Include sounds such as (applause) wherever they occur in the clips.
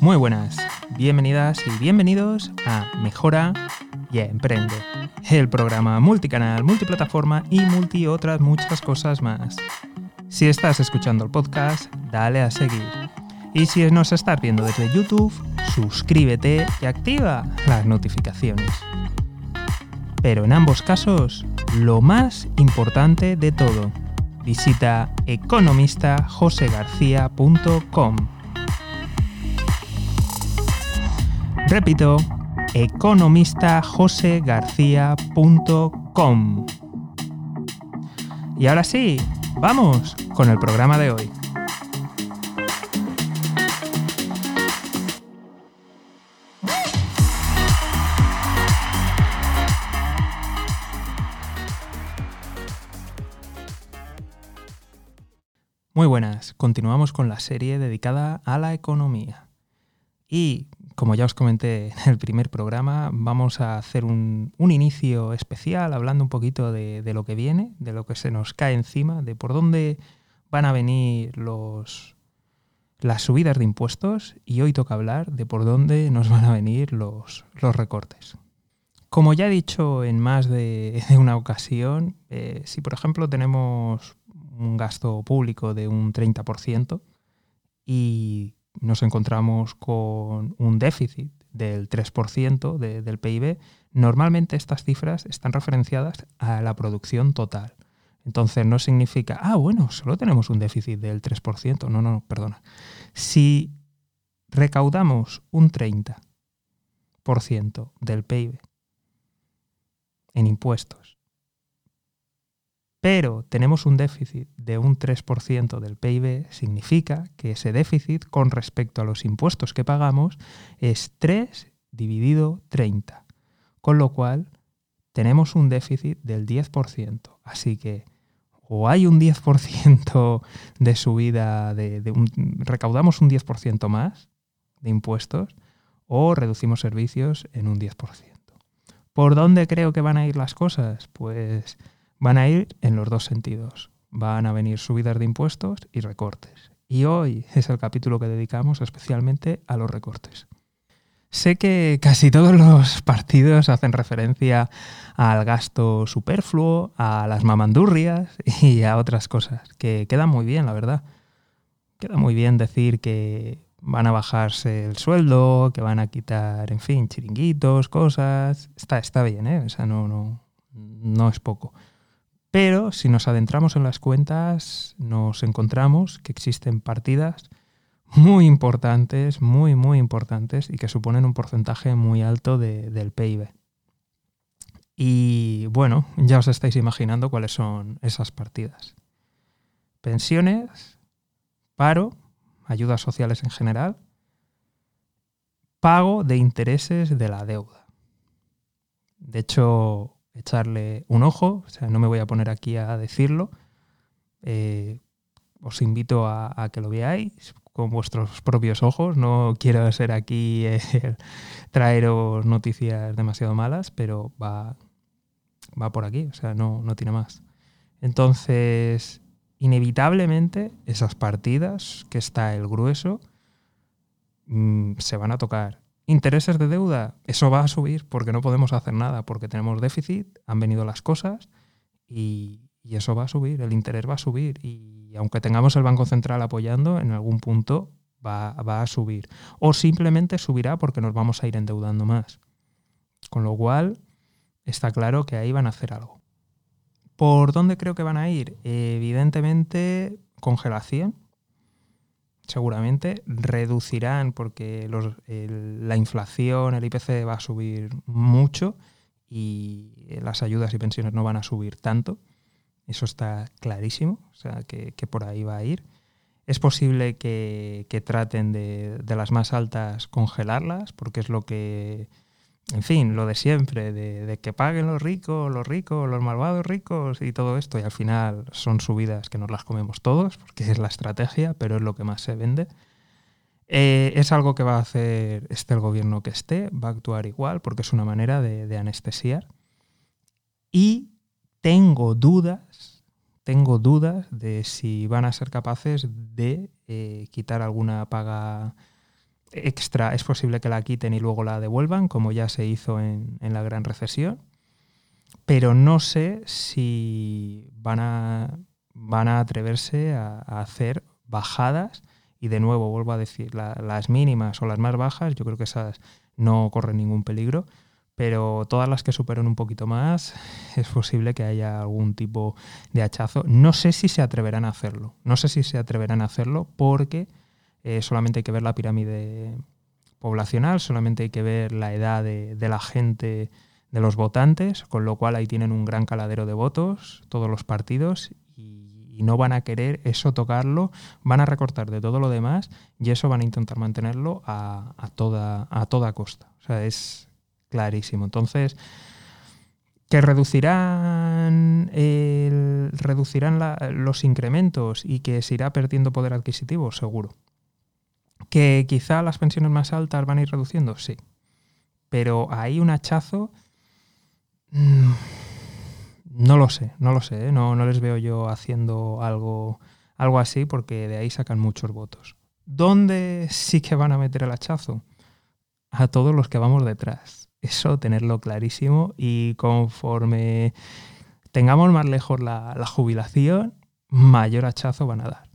Muy buenas, bienvenidas y bienvenidos a Mejora y Emprende, el programa multicanal, multiplataforma y multi otras muchas cosas más. Si estás escuchando el podcast, dale a seguir. Y si nos estás viendo desde YouTube, suscríbete y activa las notificaciones. Pero en ambos casos, lo más importante de todo, visita economistajosegarcía.com. Repito, economistajosegarcía.com. Y ahora sí, vamos con el programa de hoy. Muy buenas, continuamos con la serie dedicada a la economía. Y como ya os comenté en el primer programa, vamos a hacer un, inicio especial hablando un poquito de, lo que viene, de lo que se nos cae encima, de por dónde van a venir los, las subidas de impuestos y hoy toca hablar de por dónde nos van a venir los, recortes. Como ya he dicho en más de, una ocasión, eh, si por ejemplo tenemos un gasto público de un 30% y nos encontramos con un déficit del 3% del PIB, normalmente estas cifras están referenciadas a la producción total. Entonces no significa, ah, bueno, solo tenemos un déficit del 3%. No, no, perdona. Si recaudamos un 30% del PIB en impuestos pero tenemos un déficit de un 3% del PIB, significa que ese déficit con respecto a los impuestos que pagamos es 3 dividido 30, con lo cual tenemos un déficit del 10%. Así que o hay un 10% (laughs) de subida, de, recaudamos un 10% más de impuestos, o reducimos servicios en un 10%. ¿Por dónde creo que van a ir las cosas? Pues van a ir en los dos sentidos. Van a venir subidas de impuestos y recortes. Y hoy es el capítulo que dedicamos especialmente a los recortes. Sé que casi todos los partidos hacen referencia al gasto superfluo, a las mamandurrias y a otras cosas, que quedan muy bien, la verdad. Queda muy bien decir que van a bajarse el sueldo, que van a quitar, en fin, chiringuitos, cosas. Está, está bien, ¿eh? O sea, no, no, no es poco. Pero si nos adentramos en las cuentas, nos encontramos que existen partidas muy importantes, muy, muy importantes y que suponen un porcentaje muy alto del PIB. Y bueno, ya os estáis imaginando cuáles son esas partidas. Pensiones, paro, ayudas sociales en general, pago de intereses de la deuda. De hecho, echarle un ojo, o sea, no me voy a poner aquí a decirlo. Eh, os invito a, que lo veáis con vuestros propios ojos. No quiero ser aquí (laughs) traeros noticias demasiado malas, pero va, va por aquí, o sea, no, no tiene más. Entonces, inevitablemente, esas partidas, que está el grueso, mm, se van a tocar. Intereses de deuda, eso va a subir porque no podemos hacer nada, porque tenemos déficit, han venido las cosas y, eso va a subir, el interés va a subir y aunque tengamos el Banco Central apoyando, en algún punto va, va, a subir. O simplemente subirá porque nos vamos a ir endeudando más. Con lo cual, está claro que ahí van a hacer algo. ¿Por dónde creo que van a ir? Evidentemente, congelación seguramente reducirán porque la inflación, el IPC va a subir mucho y las ayudas y pensiones no van a subir tanto. Eso está clarísimo, o sea que, por ahí va a ir. Es posible que, traten de, de, las más altas congelarlas, porque es lo que en fin, lo de siempre, de, que paguen los ricos, los ricos, los malvados ricos y todo esto, y al final son subidas que nos las comemos todos, porque es la estrategia, pero es lo que más se vende. Eh, es algo que va a hacer este el gobierno que esté, va a actuar igual, porque es una manera de, anestesiar. Y tengo dudas, tengo dudas de si van a ser capaces de eh, quitar alguna paga extra es posible que la quiten y luego la devuelvan, como ya se hizo en, la gran recesión. Pero no sé si van a, van a atreverse a, hacer bajadas. Y de nuevo, vuelvo a decir, las mínimas o las más bajas, yo creo que esas no corren ningún peligro. Pero todas las que superen un poquito más, (laughs) es posible que haya algún tipo de hachazo. No sé si se atreverán a hacerlo. No sé si se atreverán a hacerlo porque eh, solamente hay que ver la pirámide poblacional, solamente hay que ver la edad de, la gente, de los votantes, con lo cual ahí tienen un gran caladero de votos, todos los partidos, y, no van a querer eso tocarlo, van a recortar de todo lo demás y eso van a intentar mantenerlo a, toda, a toda costa. O sea, es clarísimo. Entonces, que reducirán, reducirán los incrementos y que se irá perdiendo poder adquisitivo, seguro. ¿Que quizá las pensiones más altas van a ir reduciendo? Sí. Pero hay un hachazo... Mm, no lo sé, no lo sé. ¿eh? No, no les veo yo haciendo algo, algo así porque de ahí sacan muchos votos. ¿Dónde sí que van a meter el hachazo? A todos los que vamos detrás. Eso tenerlo clarísimo y conforme tengamos más lejos la, la jubilación, mayor hachazo van a dar.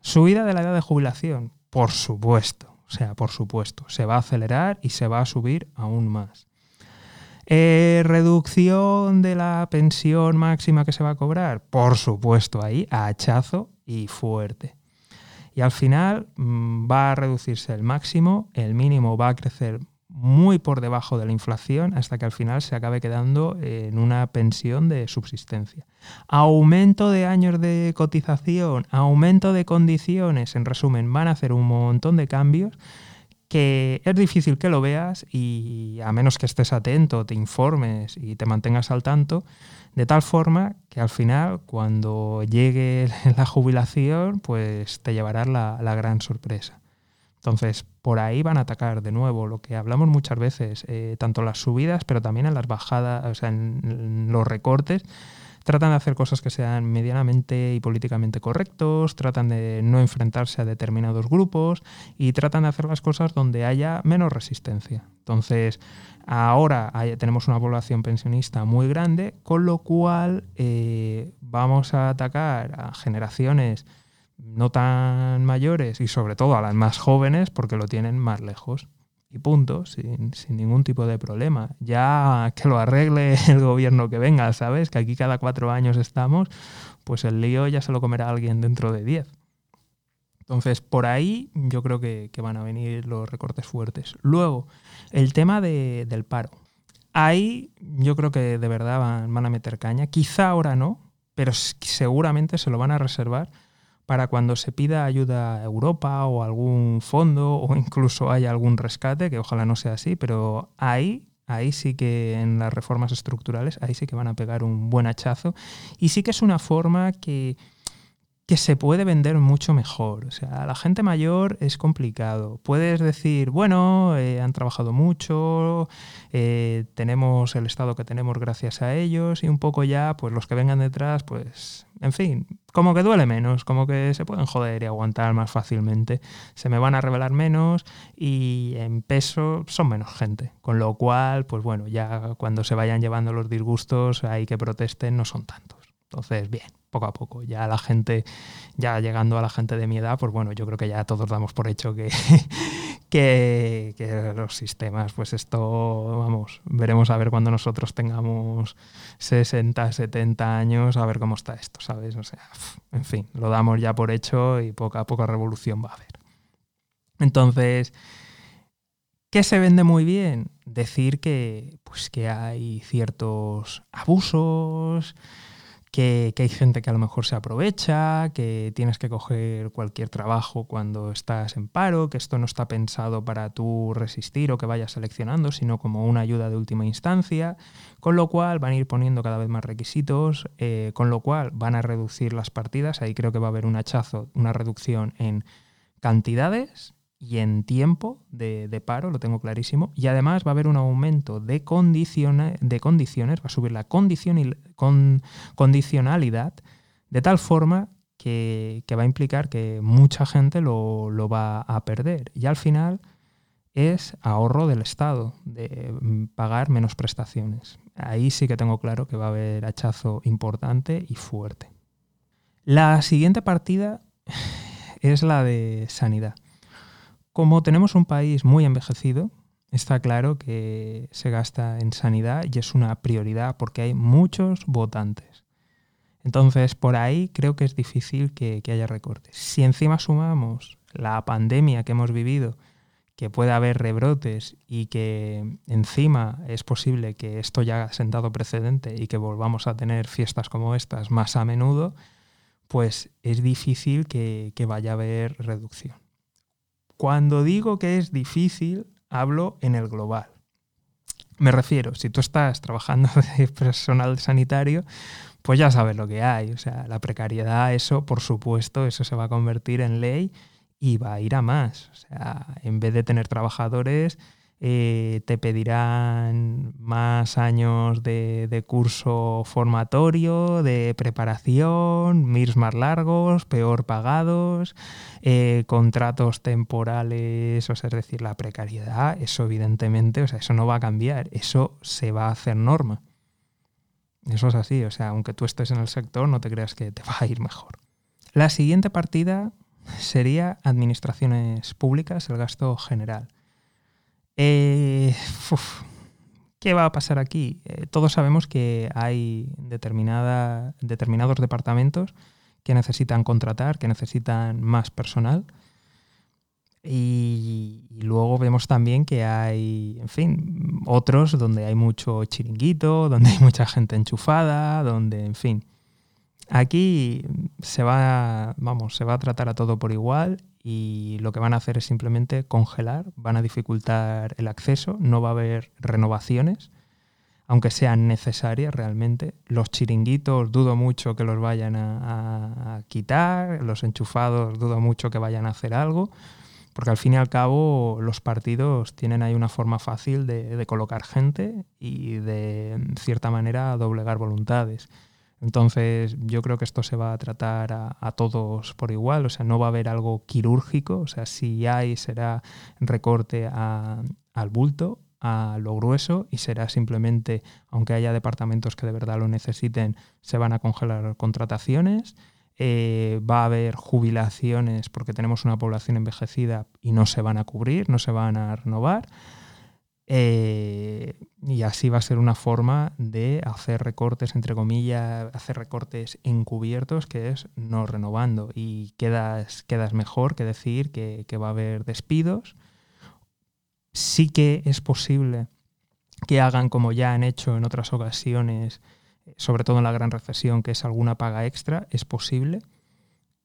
Subida de la edad de jubilación, por supuesto, o sea, por supuesto, se va a acelerar y se va a subir aún más. Eh, ¿Reducción de la pensión máxima que se va a cobrar? Por supuesto, ahí, hachazo y fuerte. Y al final mm, va a reducirse el máximo, el mínimo va a crecer muy por debajo de la inflación hasta que al final se acabe quedando en una pensión de subsistencia. Aumento de años de cotización, aumento de condiciones, en resumen, van a hacer un montón de cambios que es difícil que lo veas y a menos que estés atento, te informes y te mantengas al tanto, de tal forma que al final cuando llegue (laughs) la jubilación pues te llevarás la, la gran sorpresa. Entonces, por ahí van a atacar de nuevo lo que hablamos muchas veces, eh, tanto las subidas, pero también en las bajadas, o sea, en, los recortes. Tratan de hacer cosas que sean medianamente y políticamente correctos, tratan de no enfrentarse a determinados grupos y tratan de hacer las cosas donde haya menos resistencia. Entonces, ahora tenemos una población pensionista muy grande, con lo cual eh, vamos a atacar a generaciones no tan mayores y sobre todo a las más jóvenes porque lo tienen más lejos. Y punto, sin, ningún tipo de problema. Ya que lo arregle (laughs) el gobierno que venga, ¿sabes? Que aquí cada cuatro años estamos, pues el lío ya se lo comerá alguien dentro de diez. Entonces, por ahí yo creo que, van a venir los recortes fuertes. Luego, el tema del paro. Ahí yo creo que de verdad van a meter caña. Quizá ahora no, pero seguramente se lo van a reservar para cuando se pida ayuda a Europa o algún fondo o (laughs) incluso haya algún rescate, que ojalá no sea así, pero ahí, ahí sí que en las reformas estructurales, ahí sí que van a pegar un buen hachazo y sí que es una forma que que se puede vender mucho mejor. O sea, a la gente mayor es complicado. Puedes decir, bueno, eh, han trabajado mucho, eh, tenemos el estado que tenemos gracias a ellos y un poco ya, pues los que vengan detrás, pues, en fin, como que duele menos, como que se pueden joder y aguantar más fácilmente. Se me van a revelar menos y en peso son menos gente. Con lo cual, pues bueno, ya cuando se vayan llevando los disgustos, ahí que protesten, no son tantos. Entonces, bien poco a poco. Ya la gente, ya llegando a la gente de mi edad, pues bueno, yo creo que ya todos damos por hecho que, (laughs) que, los sistemas, pues esto, vamos, veremos a ver cuando nosotros tengamos 60, 70 años, a ver cómo está esto, ¿sabes? O sea, en fin, lo damos ya por hecho y poco a poco revolución va a haber. Entonces, ¿qué se vende muy bien? Decir que, pues, que hay ciertos abusos, que, hay gente que a lo mejor se aprovecha, que tienes que coger cualquier trabajo cuando estás en paro, que esto no está pensado para tú resistir o que vayas seleccionando, sino como una ayuda de última instancia, con lo cual van a ir poniendo cada vez más requisitos, eh, con lo cual van a reducir las partidas, ahí creo que va a haber un hachazo, una reducción en cantidades y en tiempo de, paro, lo tengo clarísimo, y además va a haber un aumento de, de condiciones, va a subir la condición con, condicionalidad, de tal forma que, va a implicar que mucha gente lo, va a perder. Y al final, es ahorro del Estado, de mm, pagar menos prestaciones. Ahí sí que tengo claro que va a haber hachazo importante y fuerte. La siguiente partida es la de sanidad. Como tenemos un país muy envejecido, está claro que se gasta en sanidad y es una prioridad porque hay muchos votantes. Entonces, por ahí creo que es difícil que, haya recortes. Si encima sumamos la pandemia que hemos vivido, que puede haber rebrotes y que encima es posible que esto ya haya sentado precedente y que volvamos a tener fiestas como estas más a menudo, pues es difícil que vaya a haber reducción. Cuando digo que es difícil, hablo en el global. Me refiero, si tú estás trabajando (laughs) de personal sanitario, pues ya sabes lo que hay. O sea, la precariedad, eso, por supuesto, eso se va a convertir en ley y va a ir a más. O sea, en vez de tener trabajadores, eh, te pedirán más años de, curso formatorio, de preparación, MIRS más largos, peor pagados, eh, contratos temporales, es decir, la precariedad, eso evidentemente, o sea, eso no va a cambiar, eso se va a hacer norma. Eso es así, o sea, aunque tú estés en el sector, no te creas que te va a ir mejor. La siguiente partida sería administraciones públicas, el gasto general. Eh, ¿Qué va a pasar aquí? Eh, todos sabemos que hay determinados departamentos que necesitan contratar, que necesitan más personal. Y, luego vemos también que hay, en fin, otros donde hay mucho chiringuito, (laughs) donde hay mucha gente enchufada, donde, en fin. Aquí se va, vamos, se va a tratar a todo por igual y lo que van a hacer es simplemente congelar, van a dificultar el acceso, no va a haber renovaciones, aunque sean necesarias realmente. Los chiringuitos dudo mucho que los vayan a, quitar, los enchufados dudo mucho que vayan a hacer algo, porque al fin y al cabo los partidos tienen ahí una forma fácil de colocar gente y de, cierta manera, doblegar voluntades. Entonces yo creo que esto se va a tratar a, todos por igual, o sea, no va a haber algo quirúrgico, o sea, si hay será recorte al bulto, a lo grueso y será simplemente, aunque haya departamentos que de verdad lo necesiten, se van a congelar contrataciones. Eh, va a haber jubilaciones porque tenemos una población envejecida y no se van a cubrir, no se van a renovar. Eh, y así va a ser una forma de hacer recortes, entre comillas, hacer recortes encubiertos, que es no renovando. Y quedas, quedas mejor que decir que, va a haber despidos. Sí que es posible que hagan como ya han hecho en otras ocasiones, sobre todo en la gran recesión, que es alguna paga extra, es posible.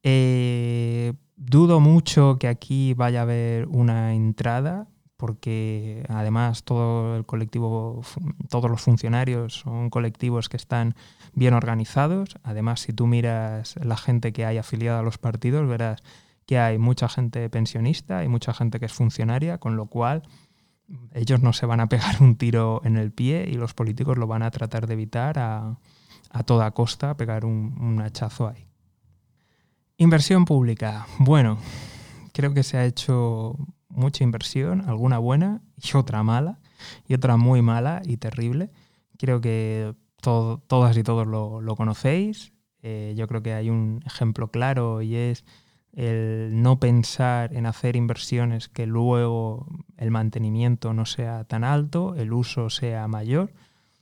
Eh, dudo mucho que aquí vaya a haber una entrada porque además todo el colectivo, todos los funcionarios son colectivos que están bien organizados. Además, si tú miras la gente que hay afiliada a los partidos, verás que hay mucha gente pensionista y mucha gente que es funcionaria, con lo cual ellos no se van a pegar un tiro en el pie y los políticos lo van a tratar de evitar a, toda costa, pegar un, un hachazo ahí. Inversión pública. Bueno, creo que se ha hecho mucha inversión, alguna buena y otra mala, y otra muy mala y terrible. Creo que todas y todos lo, conocéis. Eh, yo creo que hay un ejemplo claro y es el no pensar en hacer inversiones que luego el mantenimiento no sea tan alto, el uso sea mayor.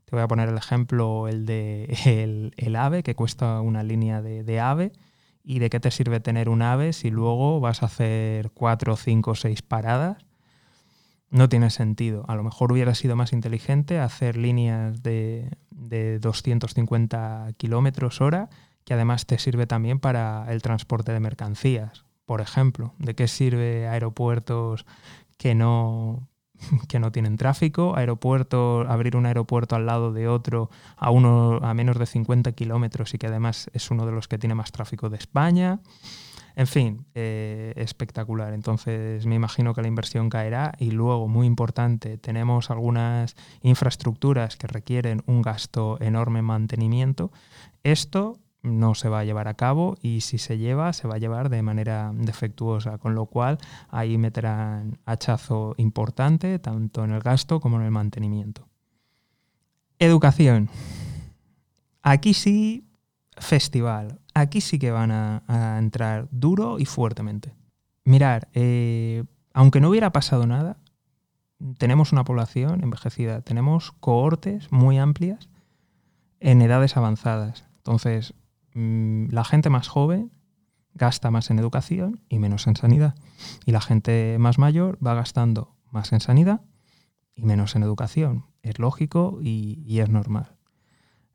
Te voy a poner el ejemplo, el de el, AVE, que cuesta una línea de, de AVE ¿Y de qué te sirve tener un ave si luego vas a hacer cuatro, cinco, seis paradas? No tiene sentido. A lo mejor hubiera sido más inteligente hacer líneas de, de 250 kilómetros hora, que además te sirve también para el transporte de mercancías. Por ejemplo, ¿de qué sirve aeropuertos que no (laughs) que no tienen tráfico, aeropuerto, abrir un aeropuerto al lado de otro a, uno, a menos de 50 kilómetros y que además es uno de los que tiene más tráfico de España. En fin, eh, espectacular. Entonces me imagino que la inversión caerá y luego, muy importante, tenemos algunas infraestructuras que requieren un gasto enorme en mantenimiento. Esto no se va a llevar a cabo y si se lleva, se va a llevar de manera defectuosa, con lo cual ahí meterán hachazo importante tanto en el gasto como en el mantenimiento. Educación. Aquí sí, festival. Aquí sí que van a, entrar duro y fuertemente. Mirar, eh, aunque no hubiera pasado nada, tenemos una población envejecida, tenemos cohortes muy amplias en edades avanzadas. Entonces, mm, la gente más joven gasta más en educación y menos en sanidad. Y la gente más mayor va gastando más en sanidad y menos en educación. Es lógico y, es normal.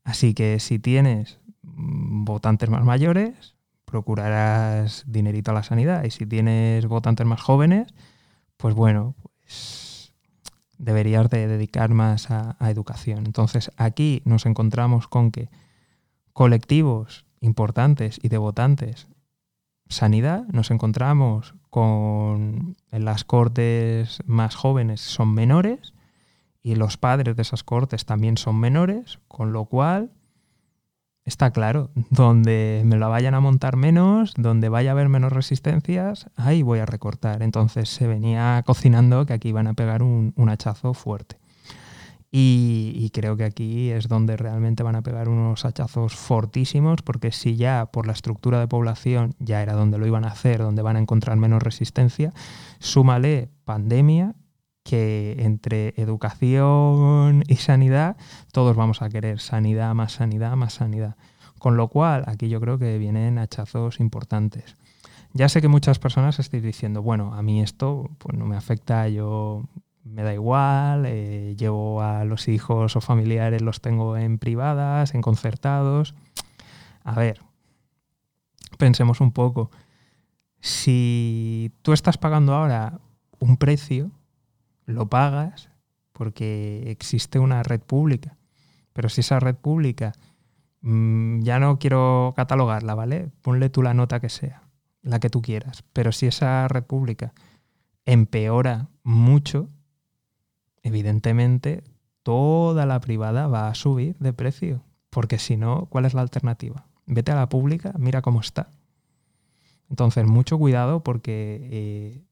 Así que si tienes mm, votantes más mayores, procurarás dinerito a la sanidad. Y si tienes votantes más jóvenes, pues bueno, pues deberías de dedicar más a, educación. Entonces aquí nos encontramos con que colectivos importantes y de votantes, sanidad, nos encontramos con las cortes más jóvenes son menores y los padres de esas cortes también son menores, con lo cual está claro, donde me la vayan a montar menos, donde vaya a haber menos resistencias, ahí voy a recortar. Entonces se venía cocinando que aquí van a pegar un, hachazo fuerte. Y, creo que aquí es donde realmente van a pegar unos hachazos fortísimos, porque si ya por la estructura de población ya era donde lo iban a hacer, donde van a encontrar menos resistencia, súmale pandemia, que entre educación y sanidad todos vamos a querer sanidad, más sanidad, más sanidad. Con lo cual, aquí yo creo que vienen hachazos importantes. Ya sé que muchas personas estáis diciendo, bueno, a mí esto pues no me afecta, yo me da igual, eh, llevo a los hijos o familiares, los tengo en privadas, en concertados. A ver, pensemos un poco. Si tú estás pagando ahora un precio, lo pagas porque existe una red pública. Pero si esa red pública, mm, ya no quiero catalogarla, ¿vale? Ponle tú la nota que sea, la que tú quieras. Pero si esa red pública empeora mucho, evidentemente toda la privada va a subir de precio. Porque si no, ¿cuál es la alternativa? Vete a la pública, mira cómo está. Entonces, mucho cuidado porque eh,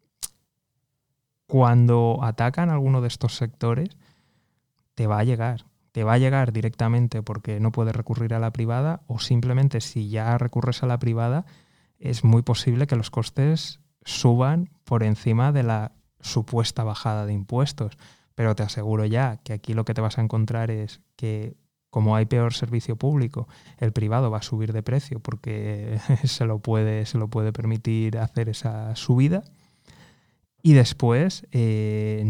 cuando atacan alguno de estos sectores, te va a llegar. Te va a llegar directamente porque no puedes recurrir a la privada o simplemente si ya recurres a la privada, es muy posible que los costes suban por encima de la supuesta bajada de impuestos. Pero te aseguro ya que aquí lo que te vas a encontrar es que como hay peor servicio público, el privado va a subir de precio porque (laughs) se lo puede, se lo puede permitir hacer esa subida y después eh,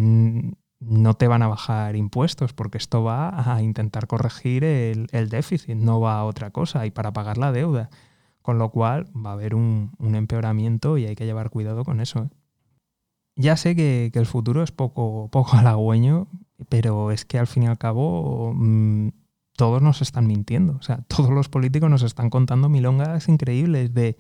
no te van a bajar impuestos porque esto va a intentar corregir el, déficit, no va a otra cosa y para pagar la deuda. Con lo cual va a haber un, empeoramiento y hay que llevar cuidado con eso. ¿eh? Ya sé que, el futuro es poco, poco (laughs) halagüeño, pero es que al fin y al cabo mm, todos nos están mintiendo. O sea, todos los políticos nos están contando milongas increíbles de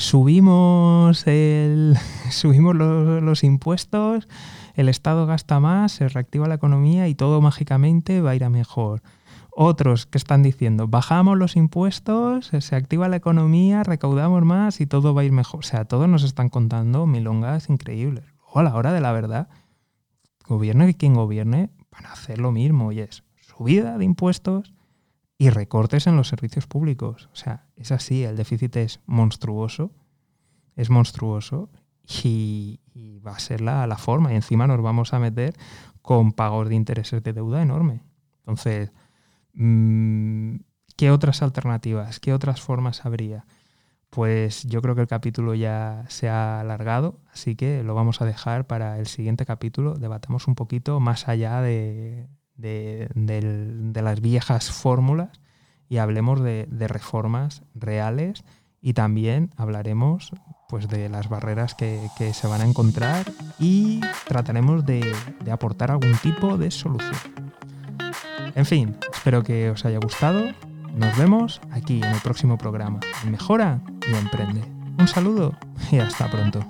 subimos, el, (laughs) subimos los, impuestos, el Estado gasta más, se reactiva la economía y todo mágicamente va a ir a mejor. Otros que están diciendo, bajamos los impuestos, se activa la economía, recaudamos más y todo va a ir mejor. O sea, todos nos están contando milongas increíbles. O a la hora de la verdad, gobierne y quien gobierne van a hacer lo mismo y es subida de impuestos, y recortes en los servicios públicos. O sea, es así, el déficit es monstruoso, es monstruoso y, va a ser la, la, forma. Y encima nos vamos a meter con pagos de intereses de deuda enorme. Entonces, ¿qué otras alternativas, qué otras formas habría? Pues yo creo que el capítulo ya se ha alargado, así que lo vamos a dejar para el siguiente capítulo. Debatamos un poquito más allá de, de, las viejas fórmulas y hablemos de, reformas reales y también hablaremos pues, de las barreras que, se van a encontrar y trataremos de aportar algún tipo de solución. En fin, espero que os haya gustado. Nos vemos aquí en el próximo programa. Mejora y emprende. Un saludo y hasta pronto.